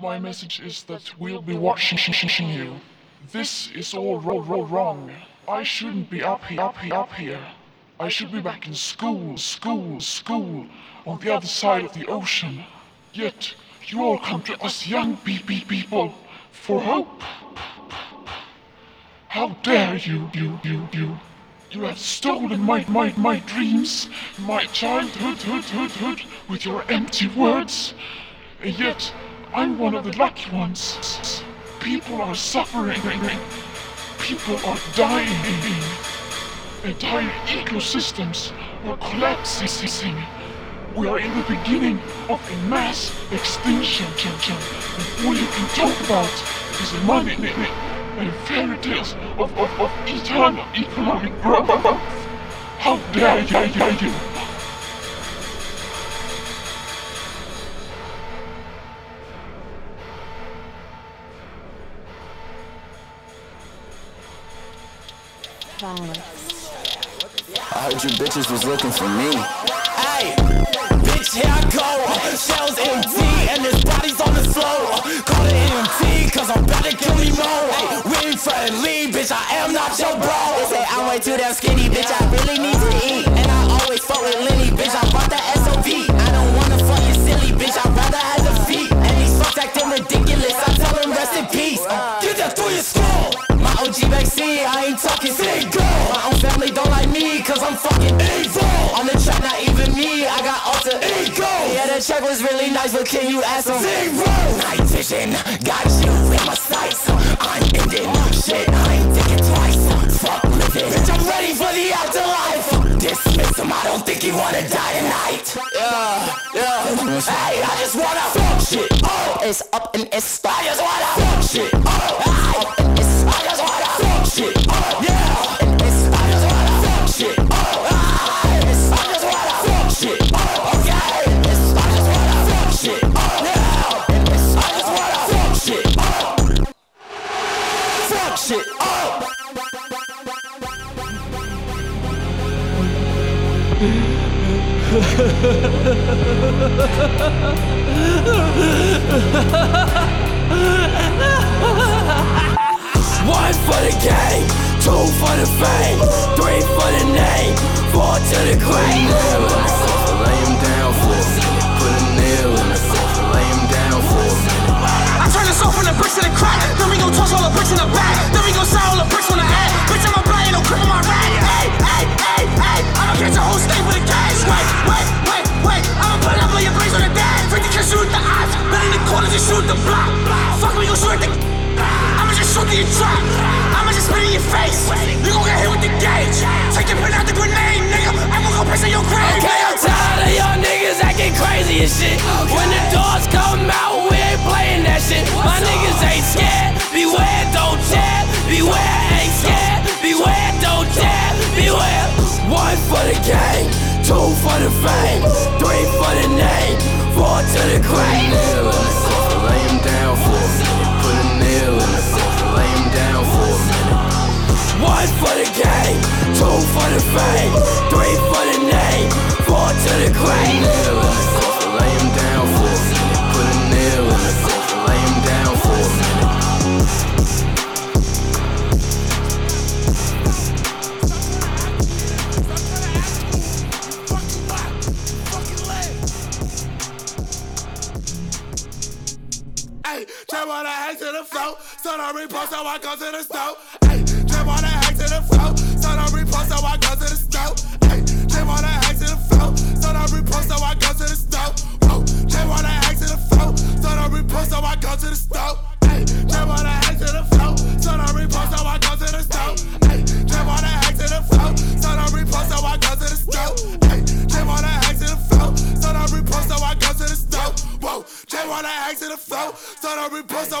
My message is that we'll be watching you. This is all ro- ro- wrong. I shouldn't be up here, up here, up here. I should be back in school, school, school, on the other side of the ocean. Yet, you all come to us young people for hope. How dare you, you, you, you. You have stolen my, my, my dreams, my childhood, hood, hood, hood, with your empty words. And yet, I'm one of the lucky ones. People are suffering. People are dying. Entire ecosystems are collapsing. We are in the beginning of a mass extinction. And all you can talk about is money and fairy tales of, of, of eternal economic growth. How dare you? I heard you bitches was looking for me. Hey, bitch, here I go. Shells empty and there's bodies on the floor. Call it EMT, cause I'm about to kill me more. Hey, we ain't friendly, bitch, I am not your bro. They say I'm way too damn skinny, bitch, I really need to eat. And I always fuck with Lenny, bitch, I brought the SOV. I don't wanna fuck you silly, bitch, I'd rather have the feet. And these fucks acting ridiculous, I tell them rest in peace. Get that through your skull. OG vaccine, I ain't talking Single. My own family don't like me, cause I'm fucking Evil. On the track, not even me, I got alter Ego. Yeah, the check was really nice, but can you ask them? Zero. Night vision, got you in my sights. I'm ending shit, I ain't thinking twice. Fuck living, Bitch, I'm ready for the afterlife. dismiss him, I don't think he wanna die tonight. Yeah, yeah. Hey, I just wanna fuck shit. Oh, it's up and it's I just wanna fuck shit. Oh, up and One for the game, two for the fame, three for the name, four to the grave. Lay him down for a minute. Put a nail in the coffin, lay him down for a minute. I turn this off from the bricks to the crack. Then we gon' toss all the bricks in the back. Then we gon' sell all the bricks on the ad. Bitch, I'm a blind, no grip on my rag. Hey, hey, hey, hey. I'ma catch a whole state with a cash. Wait, shit. When the doors come out, we ain't playing that shit. My niggas ain't scared. Beware, don't jab. Beware, ain't scared. Beware, don't jab. Beware. One for the game, two for the fame, three for the name, four to the grave. Nail in the coffin, lay him down for a minute. Put a nail in the coffin, lay him down for a minute. One for the game, two for the fame, three for the name, four to the grave. Lay him down for a minute. Put a nail in the coffin, lay him down for a minute. Hey, trap on the hack to the flow. So don't repost, so I go to the stove. Hey, I go to the stove. Hey,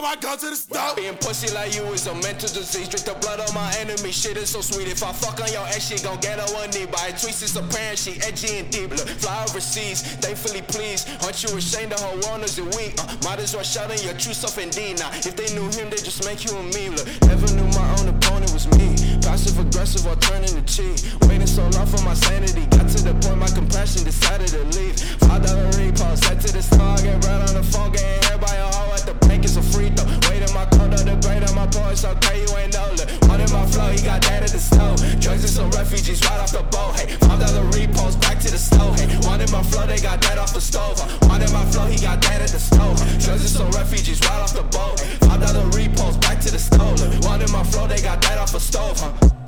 don't repost, so I go to the stove. Being pussy like you is a mental disease. Drink the blood of my enemy. Shit is so sweet. If I fuck on your ass, she gon' get her one knee. By tweets, it's apparent she edgy and deep. Look, fly overseas, thankfully pleased. Aren't you ashamed of her wonders and weak? Uh, might as well shout in your true self indeed. Now, if they knew him, they just make you a meme. Look, never knew my own opponent was me. Passive aggressive or turning the cheek. Waiting so long for my sanity. Got to the point my compassion decided to leave. Five dollar repost, head to the star, get right on the phone, getting hit by making some free throw. Weight in my coat, the brain on my boy, so okay, you ain't know. One in my flow, he got that at the stove. Drugs and some refugees right off the boat, hey. Five dollar repos back to the stove, hey. One in my flow, they got that off the stove. One in my flow, he got that at the stove. Drugs and some refugees right off the boat, hey. Five dollar repos back to the stove. One in my flow, they got that off the stove, huh?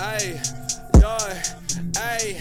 Ay, Lord, ay,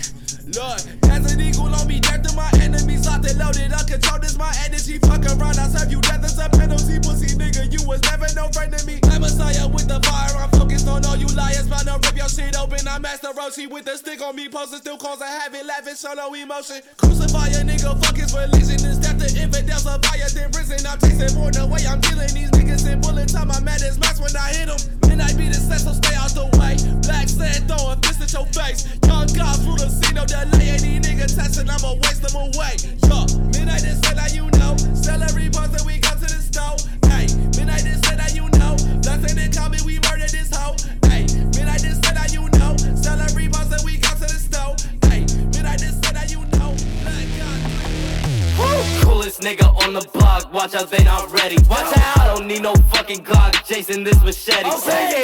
Lord. Has an eagle on me, death to my enemies, locked and loaded, uncontrolled is my energy. Fuck around, I serve you death as a penalty, pussy nigga. You was never no friend to me. I'm Messiah with the fire, I'm focused on all you liars. Bound to rip your shit open. I'm Master Roshi with the stick on me, posted still cause I have it, laughing, show no emotion. Crucify a nigga, fuck his religion. Is the infidels of fire, then risen. I'm tasting more the way I'm killing these niggas in bullet time. I'm at his max when I hit him. Midnight be the set, so stay out the way. Black sand throwing fist at your face. Young God through the scene, no delay. Any nigga testing, I'ma waste them away. Yo, midnight is set, now you know. Celery buzz that we come to the stove. Hey, midnight is set, now you know. Blessing and call me, we murder this hoe. Hey, midnight is set, now you know. Celery buzz that we Coolest nigga on the block, watch out they not ready. Watch out, I don't need no fucking Glock, chasing this machete.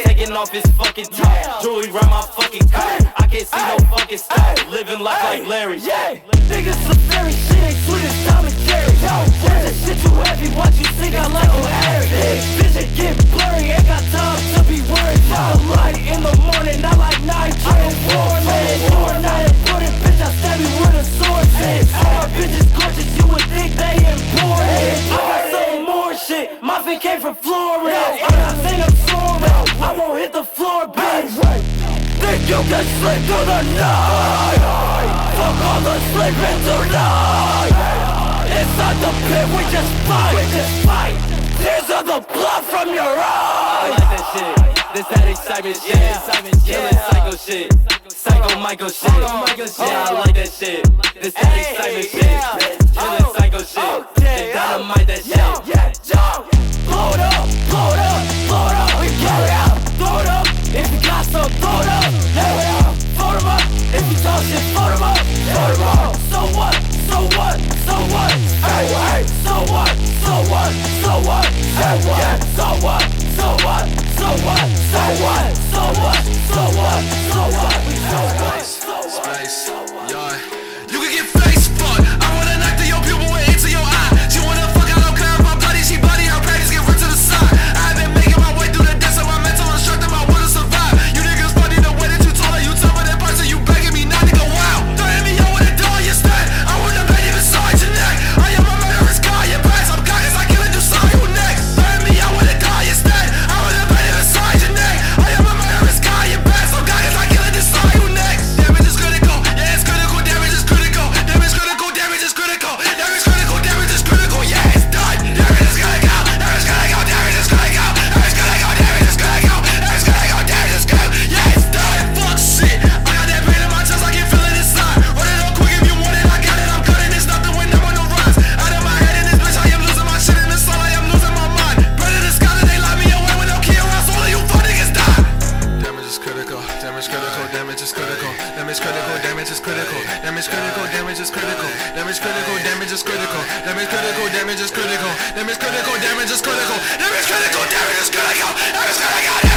Taking off his fucking top, jewelry round my fucking coat. I can't see no fucking style, living life like Larry. Yeah, niggas some very shit, ain't sweet as Tom and Jerry. Yo, where's this shit too heavy? Watch you sing out like O'Harry. Vision get blurry, ain't got time to be worried. Now light in the morning, I like night night? Fuck all the sleeping tonight. Inside the pit, we just fight. We just fight. Tears of the blood from your eyes. I like that shit. This that excitement shit. Excitement, Killing psycho shit. Psycho Michael shit. Yeah, I like that shit. This that excitement shit. Killing psycho shit. They dynamite that shit. Blow it up, blow it up, blow it up. We carry out. Throw it up. If you got some, throw it up. There we are formal If you talk shit formal, formal So what, so what, so what? Hey, hey, so what, so what, so what? Hey, yeah, so what, so what, so what? So what, so what? Damage is critical, damage critical, damage is critical, damage critical, damage is critical, damage critical, damage is critical, damage critical, damage is critical, damage critical, damage is critical, damage critical, damage is critical, damage critical, damage is critical.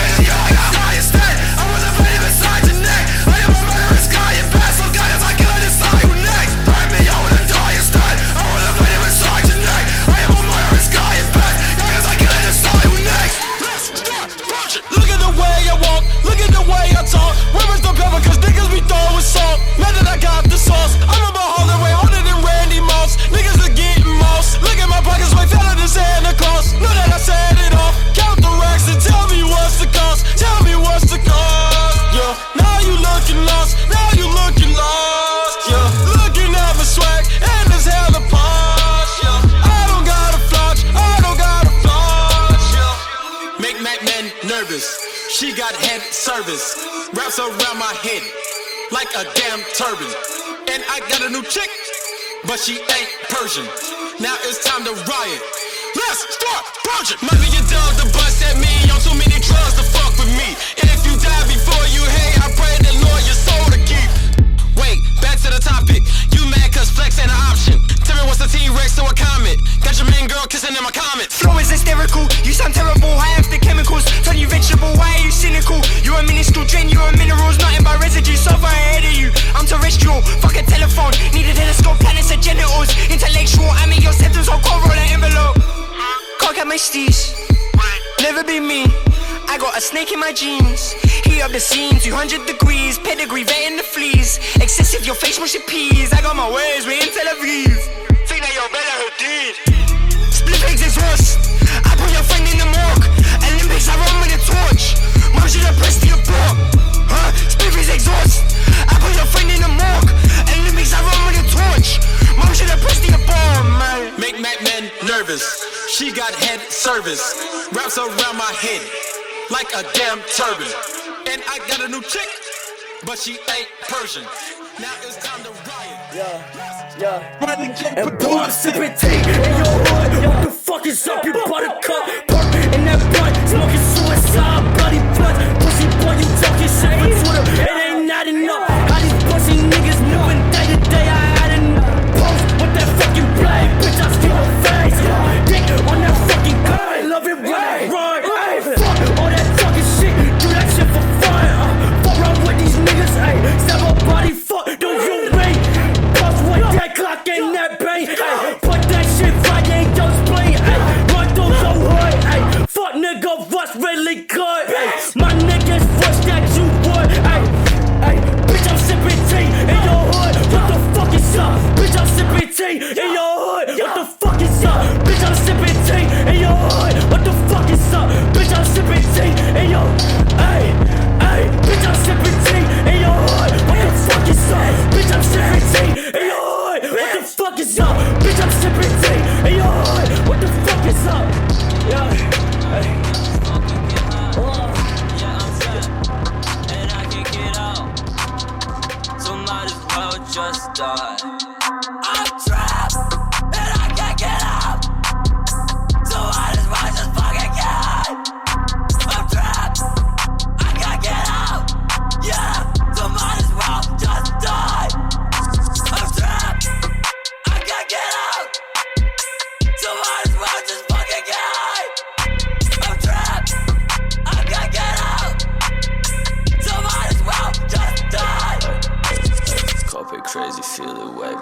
Sauce, I'm a beholder way harder than Randy Moss. Niggas are getting moss. Look at my pockets way fatter than Santa Claus. Know that I said it all. Count the racks and tell me what's the cost. Tell me what's the cost. Yeah, now you looking lost. Now you looking lost. Yeah, looking at my swag and it's hella posh. Yeah, I don't got a flash. I don't got a flash. Yeah. Make Mac Man nervous. She got head service. Wraps around my head like a damn turban and I got a new chick, but she ain't Persian. Now it's time to riot. Let's start purging. Might be your dog to bust at me on too many drugs to fuck with me. And if you die before you hate, I pray the Lord your soul to keep. Wait, back to the topic. You mad cause flex ain't an option. Jordan wants a T-Rex, so a comment. Got your main girl kissing in my comment Flow is hysterical, you sound terrible. I have the chemicals, turn you vegetable. Why are you cynical? You a minuscule drain, you a minerals, nothing but residue. So far ahead of you, I'm terrestrial. Fuck a telephone, need a telescope, planets are genitals. Intellectual, I mean your symptoms call roll an envelope. Cock at my steez, never be me. I got a snake in my jeans. Heat up the scene, 200 degrees. Pedigree, vetting the fleas. Excessive, your face must appease. I got my ways, we in Tel Aviv. Think that you're better, who did? Split exhaust. I put your friend in the morgue. Olympics, I run with a torch. Mom should have pressed your block. Huh? Split eggs exhaust. I put your friend in the morgue. Olympics, I run with a torch. Mom should have pressed your bomb, man. Make Mac men nervous. She got head service. Wraps around my head like a damn turban. And I got a new chick, but she ain't Persian. Now it's time to riot. Yeah, yeah. And sipping tea in your hood. What the fuck is up, you buttercup? Perk in that blunt, smoking that Glock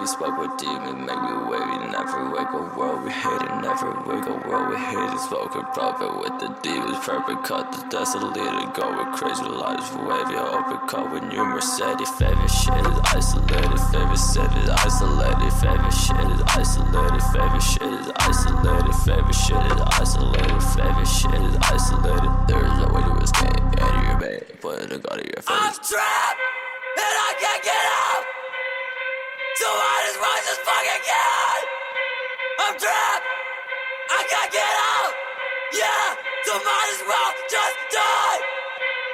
it. Spoke with demon, make me. Never wake a world we hate it. Never wake a world we hate it. Spoken prophet with the demons. Perfect cut the desolated. Go with crazy lives, wavy. Open cut with new Mercedes. Favorite shit is isolated. Favorite shit is isolated. Favorite shit is isolated. Favorite shit is isolated. Favorite shit is isolated. Favorite shit is isolated. There is no way to escape. Out of your bed, put gun in your I'm trapped and I can't get out. So as well just fucking get. I'm trapped. I can't get out. Yeah, so might as well just die.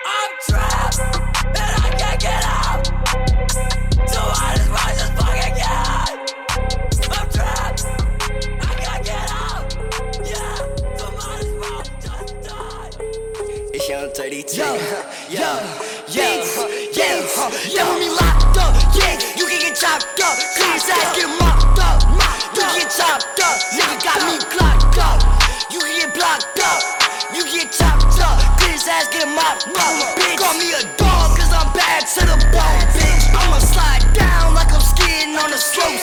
I'm trapped Bitch, me a I'm bad to the bone, bitch. I'ma slide down like I'm skiing on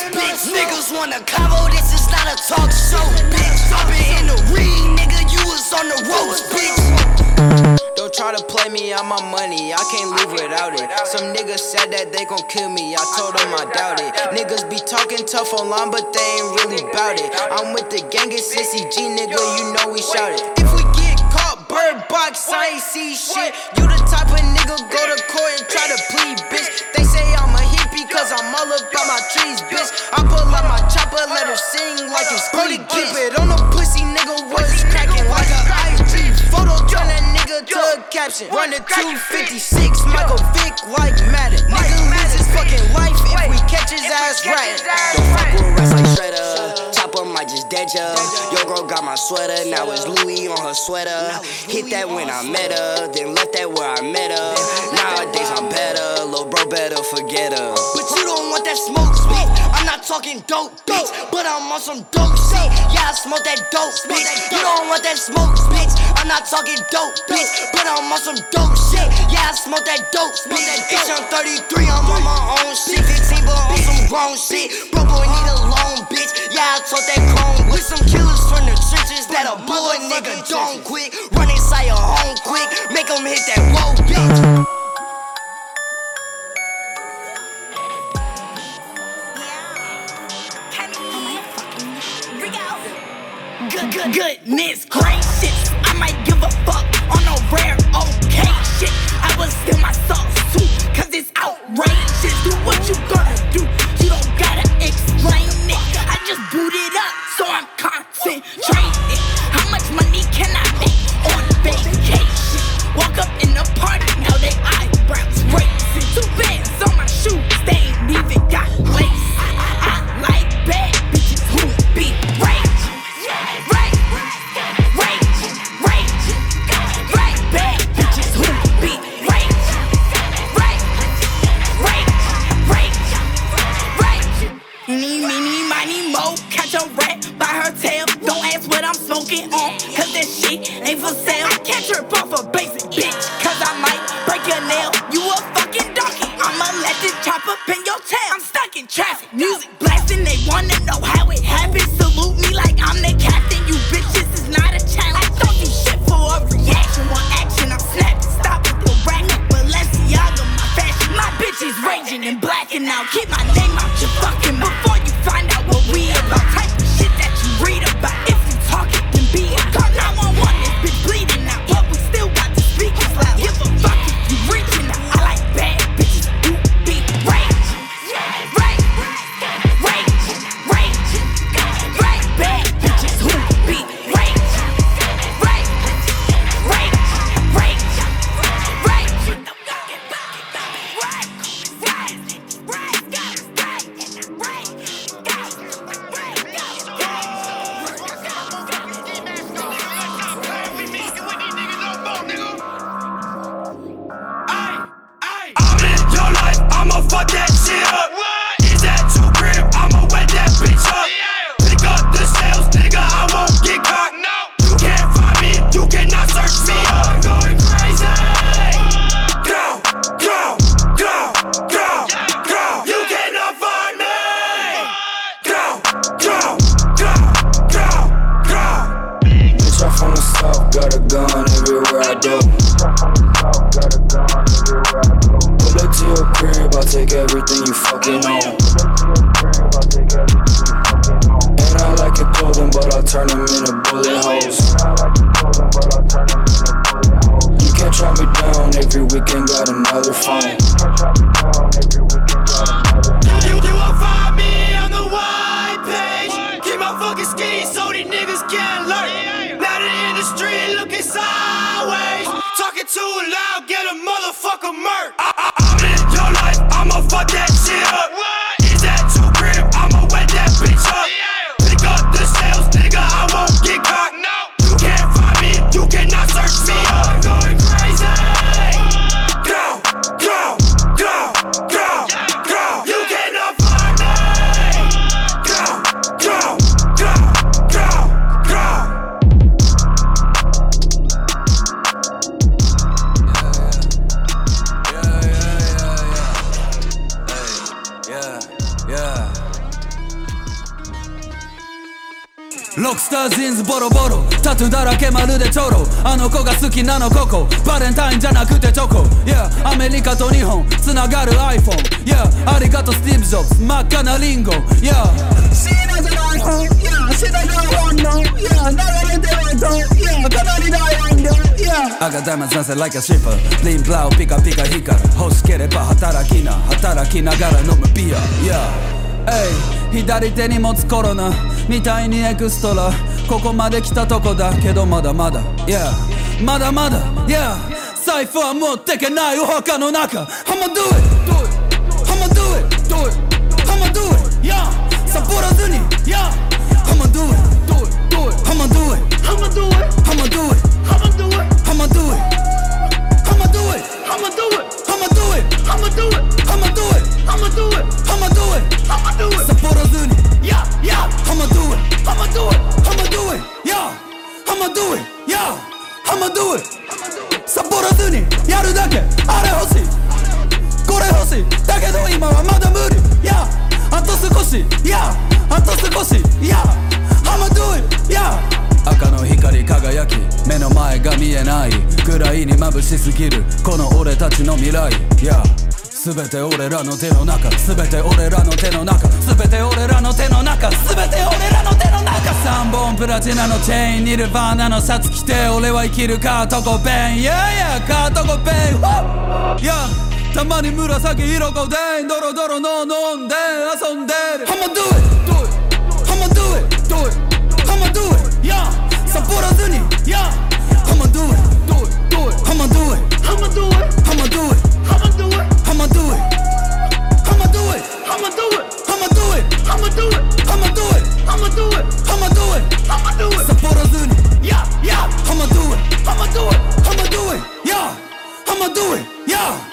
bitch. Niggas wanna combo, this is not a talk show, bitch. I've in the ring, nigga, you was on the ropes, bitch. Don't try to play me on my money, I can't live without it. Some niggas said that they gon' kill me, I told them I doubt it. Niggas be talking tough online, but they ain't really bout it. I'm with the gang, it's Sissy G, nigga, you know we shout it. Box, I ain't see shit. You the type of nigga go to court and try to plead, bitch. They say I'm a hippie cause I'm all about my trees, bitch. I pull out my chopper, let her sing like it's Brody, keep it on the pussy, nigga, what's cracking like a IG photo, turn that nigga to a caption. Run a 256, Michael Vick like Madden. Nigga lose his fucking life if we catch his ass right. Don't fuck with rats like Shredder. Chopper Your girl got my sweater, now it's Louis on her sweater. Hit that when I met her, then left that where I met her. Nowadays I'm better, little bro better forget her. But you don't want that smoke, bitch. I'm not talking dope, bitch, but I'm on some dope shit. Yeah, I smoke that dope, bitch. You don't want that smoke, bitch. I'm not talking dope, bitch, but I'm on some dope shit. Yeah, I smoke that dope, bitch. It's young 33, I'm on my own shit. 15, but on some grown shit. Bro, boy, need a uh, loan, bitch. Yeah, Yeah, I told that with some killers from the trenches that'll blow nigga don't quick. Run inside your home quick, make them hit that whoa bitch. Good, good, goodness gracious. I might give a fuck on a rare okay shit. I will break. You a fucking donkey, I'ma let this chop up in your tail. I'm stuck in traffic, music blasting, they wanna know how it happened. Salute me like I'm the captain, you bitches is not a challenge. I don't do shit for a reaction, one action, I'm snapping. Stop with the racket, Balenciaga, my fashion. My bitch is raging and blacking out. Keep my name that shit too loud, get a motherfucker murk. タトゥーだらけまるでチョロあの子が好きなのココバレンタインじゃなくてチョコ。Yeah アメリカと日本つながる iPhone Yeah ありがとうスティーブ・ジョブズ真っ赤なリンゴ。Yeah シーナじゃない方 Yeah シダが本能 Yeah 流れてないと Yeah かなり大音量 Yeah I got diamonds dancing like a stripper リンブラウピカピカ光る。欲しければ働きな。働きながら飲むビア。Yeah 左手に持つコロナ。みたいにエクストラここまで来たとこだけどまだまだ Yeah まだまだ Yeah 財布は持ってけないお墓の中 I'ma do it I'ma do it I'ma do it Yeah サボらずに Yeah I'ma do it I'ma do it I'ma do it I'ma do it I'ma do it I'ma do it I'ma do it I'ma do it I'ma do it I'ma do it I'ma do it I'ma do it I'ma do it I'ma do it サボらずに Yeah yeah I'ma do it I'ma do it I'ma do it Yeah I'ma do it Yeah I'ma do it サボらずにやるだけあれ欲しいこれ欲しいだけど今はまだ無理 Yeah あと少し Yeah あと少 pussy Yeah I'ma do it Yeah 赤の光輝き目の前が見えないくらいに眩しすぎるこの俺たちの未来 Yeah 全て俺らの手の中。全て俺らの手の中。全て俺らの手の中。全て俺らの手の中。3本プラチナのチェーンニルバーナのシャツ着て俺は生きるカートコペン。Yeah yeah カートコペン。Yeah! たまに紫色コデンドロドロの飲んで遊んでる。I'ma do it! Do it! I'ma do it! Do it! I'ma do it! Yeah! サポらずに。Yeah! I'ma do it! Do it! Do it! I'ma do it! I'ma do it! I'ma do it! I'ma do it. I'ma do it. I'ma do it. I'ma do it. I'ma do it. I'ma do it. I'ma do it. I'ma do it. I'ma do it. Sapora Zuni. Yeah, yeah. I'ma do it. I'ma do it. I'ma do it. Yeah. I'ma do it. Yeah.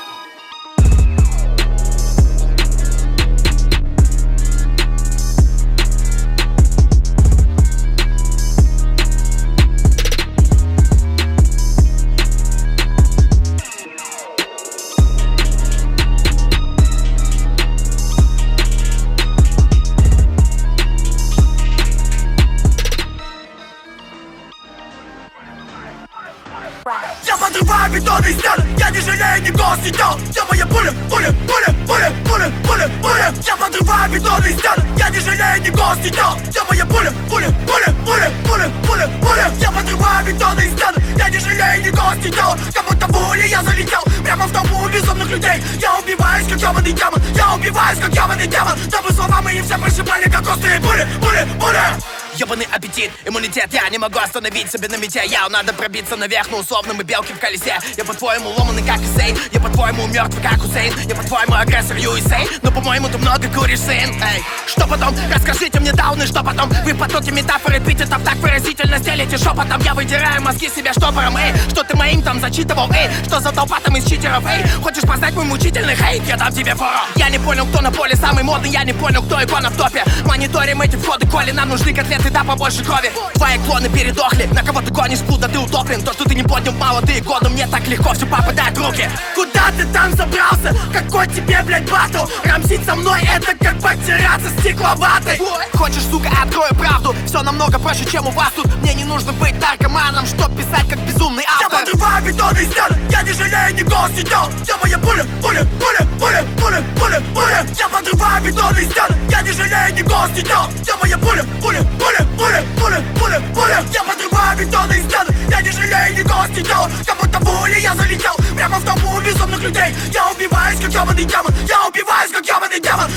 Не могу остановить себе на мете. Я надо пробиться наверх, но условно мы белки в колесе Я по-твоему ломанный, как Исей Я по-твоему мертвый, как Хусейн. Я по-твоему агрессор USA Но по-моему ты много куришь, сын. Эй, что потом? Расскажите мне дауны, что потом? Вы потоки метафоры эпитетов так выразительно стелите шепотом. Я выдираю мозги себе штопором, эй Что ты моим там зачитывал, эй Что за толпа там из читеров, эй Хочешь познать мой мучительный хейт? Я дам тебе фору Я не понял, кто на поле самый модный. Я не понял, кто икона в топе. Мониторим эти входы, коли нам нужны котлеты да побольше крови. Твои клоны передохли, на кого ты гонишь, плуда ты утоплен? То, что ты не поднял мало, ты году мне так легко все попадает в руки. Куда ты там забрался? Какой тебе, блядь, батл? Рамсить со мной это как потеряться стекловатой Хочешь, сука, открою правду Все намного проще, чем у вас тут Мне не нужно быть наркоманом, чтоб писать как безумный Я автор подрываю бетонные стены Я не жалею ни голос, ни тел Все мои пули, пули, пули, пули, пули, пули, пули Я подрываю бетонные стены Я не жалею ни голос, ни тел Все мои пули, пули, пули, пули, пули, пули, пули Я подрываю бетонные стены Я не жалею ни голос, ни Как будто пули я залетел Прямо в толпу безумных людей Я убиваюсь, как ебаный демон Я убиваюсь, как ебаный демон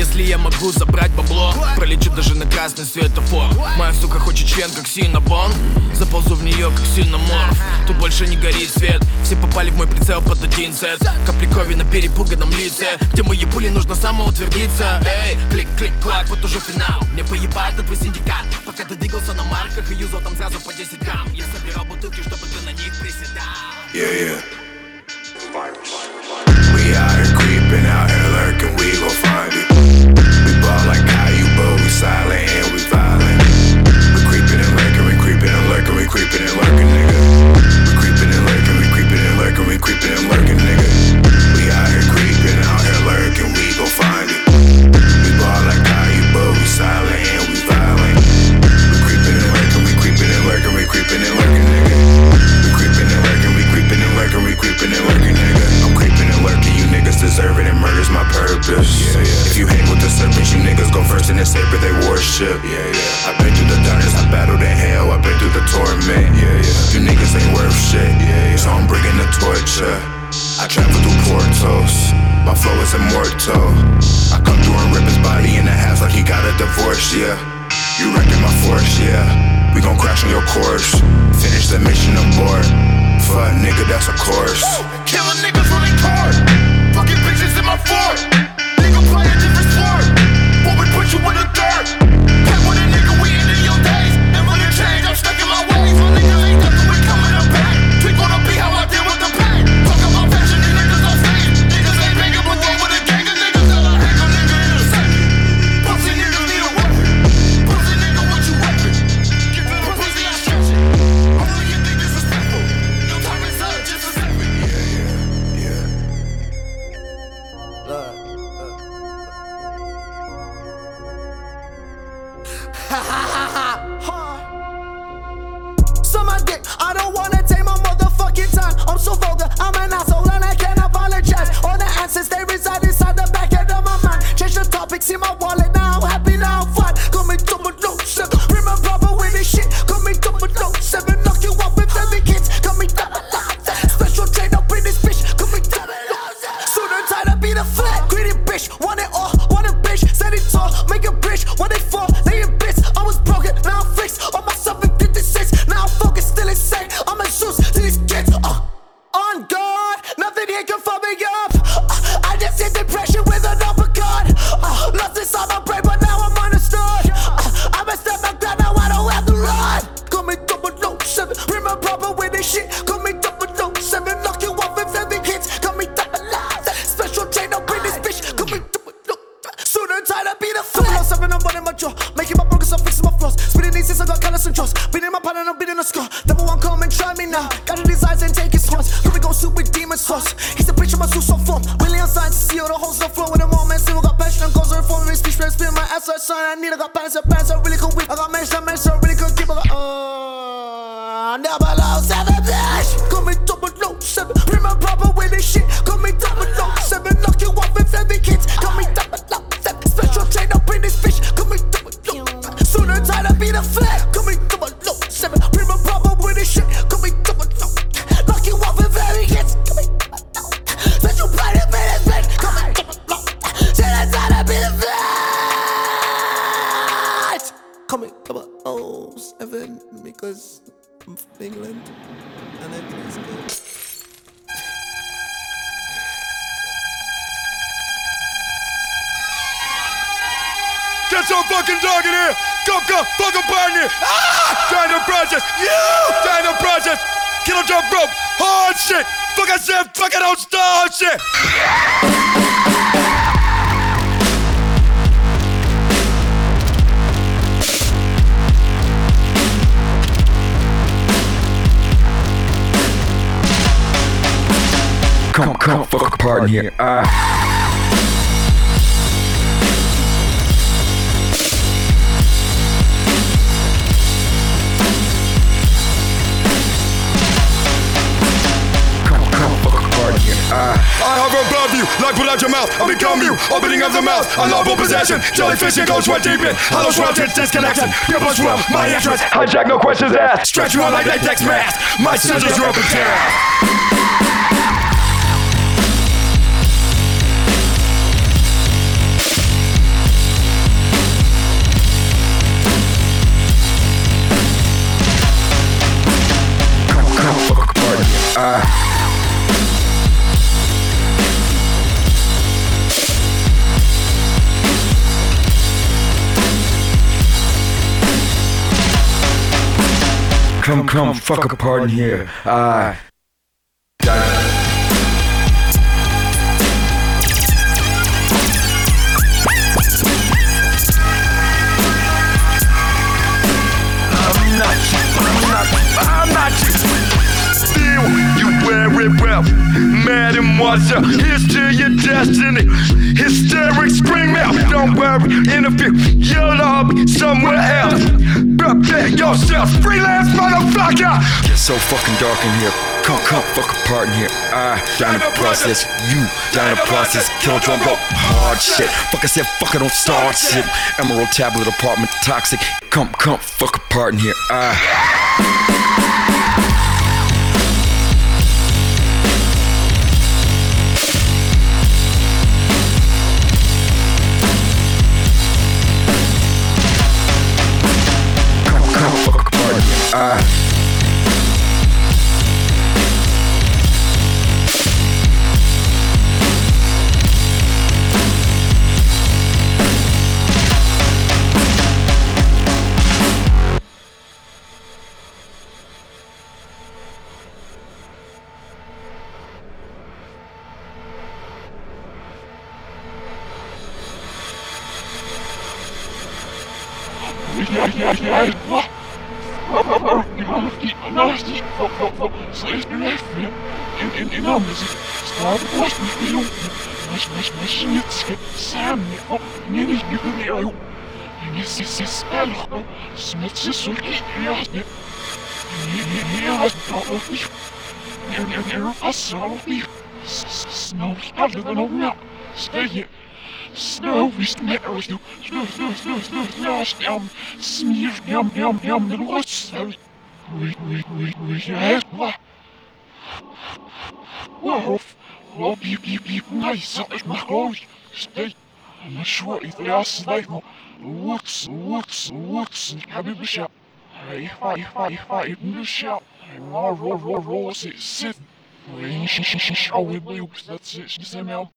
Если я могу забрать бабло. Пролечу даже на красный светофор. Моя сука хочет член, как синабон. Заползу в нее, как синоморф. Тут больше не горит свет. Все попали в мой прицел под один сет. Капли крови на перепуганном лице. Где мои пули нужно самоутвердиться. Эй, клик-клик-клак, вот уже финал. Мне поебать на твой синдикат. Пока ты двигался на марках и юзал там сразу по 10 грамм. Я собирал бутылки, чтобы ты на них приседал. Yeah, yeah. We out creeping, out here lurking, we gon' find it. Ball like Caillou, silent and we violent. We creeping and lurking, we creeping and lurking, we creeping and lurking, nigga. We creeping and lurking, we creeping and lurking, we creeping and lurking, nigga. We out here creeping, out here lurking, we gon' find it. We ball like Caillou, silent and we violent. We creeping and lurking, we creeping and lurking, we creeping and lurking, saber they worship. Yeah, yeah. I've been through the darkness, I battled in hell, I've been through the torment. Yeah, yeah. You niggas ain't worth shit. Yeah, yeah. So I'm bringing the torture. I travel through portals. My flow is immortal. I come through and rip his body in halves like he got a divorce. Yeah. You wrecking my force. Yeah. We gon' crash on your course. Finish the mission abort. Fuck, nigga, that's a course. Killing niggas when they card. Fucking bitches in my fort. much because I'm from England and I praise God. Get your fucking dog in here! Come, come, fucking burn it! Ah! Dino! You! Daniel process! Kill a drop rope! Hard shit! Fuck I said, fuck it, don't stop shit! Ah. come, come, fuck pardon here. Ah. I have a blood like put out your mouth. I become you, opening up the mouth. Unlawful possession, jellyfish and goes sweat deep in. Hollow shrouded, disconnection. Your blood swell, my entrance. Hijack, no questions asked. Stretch you out like latex mask. My scissors, you're in tear. Come, come, fuck a part in here. I. spirit what's Mad and here's to your destiny. Hysteric scream out, don't worry, interview. You'll all be somewhere else. Prepare yourself, freelance motherfucker. Get so fucking dark in here. Come, come, fuck apart in here. I down the process, you down the process. Kill drum up hard shit. Fuck I said, fuck I don't start shit. Emerald tablet apartment toxic. Come, come, fuck apart in here. I. Uh. What? nasty, for, for, for, så inspireret film. En, en indåndelse starter brystmisbillionen. Mas, mas, maskinet skal sammen og mindeligere jo. Hendes sidste alder og smittesolgi i hjertet. Mere og offentlig. Jeg er fastsøvnig. Snart aldrig nogen mere. Skal jeg snow, snow, snow, down. Smear, yum, yum, yum, the what's We, we, we, we, yes, what? Wolf, well, beep, beep, beep, nice, it's my glory. Stay. I'm sure it's last night. What's, what's, what's, حبيب الشعب. هاي هاي هاي هاي من الشعب. roll, roll, roll, roll, sit, sit. Showing me, that's it, she's in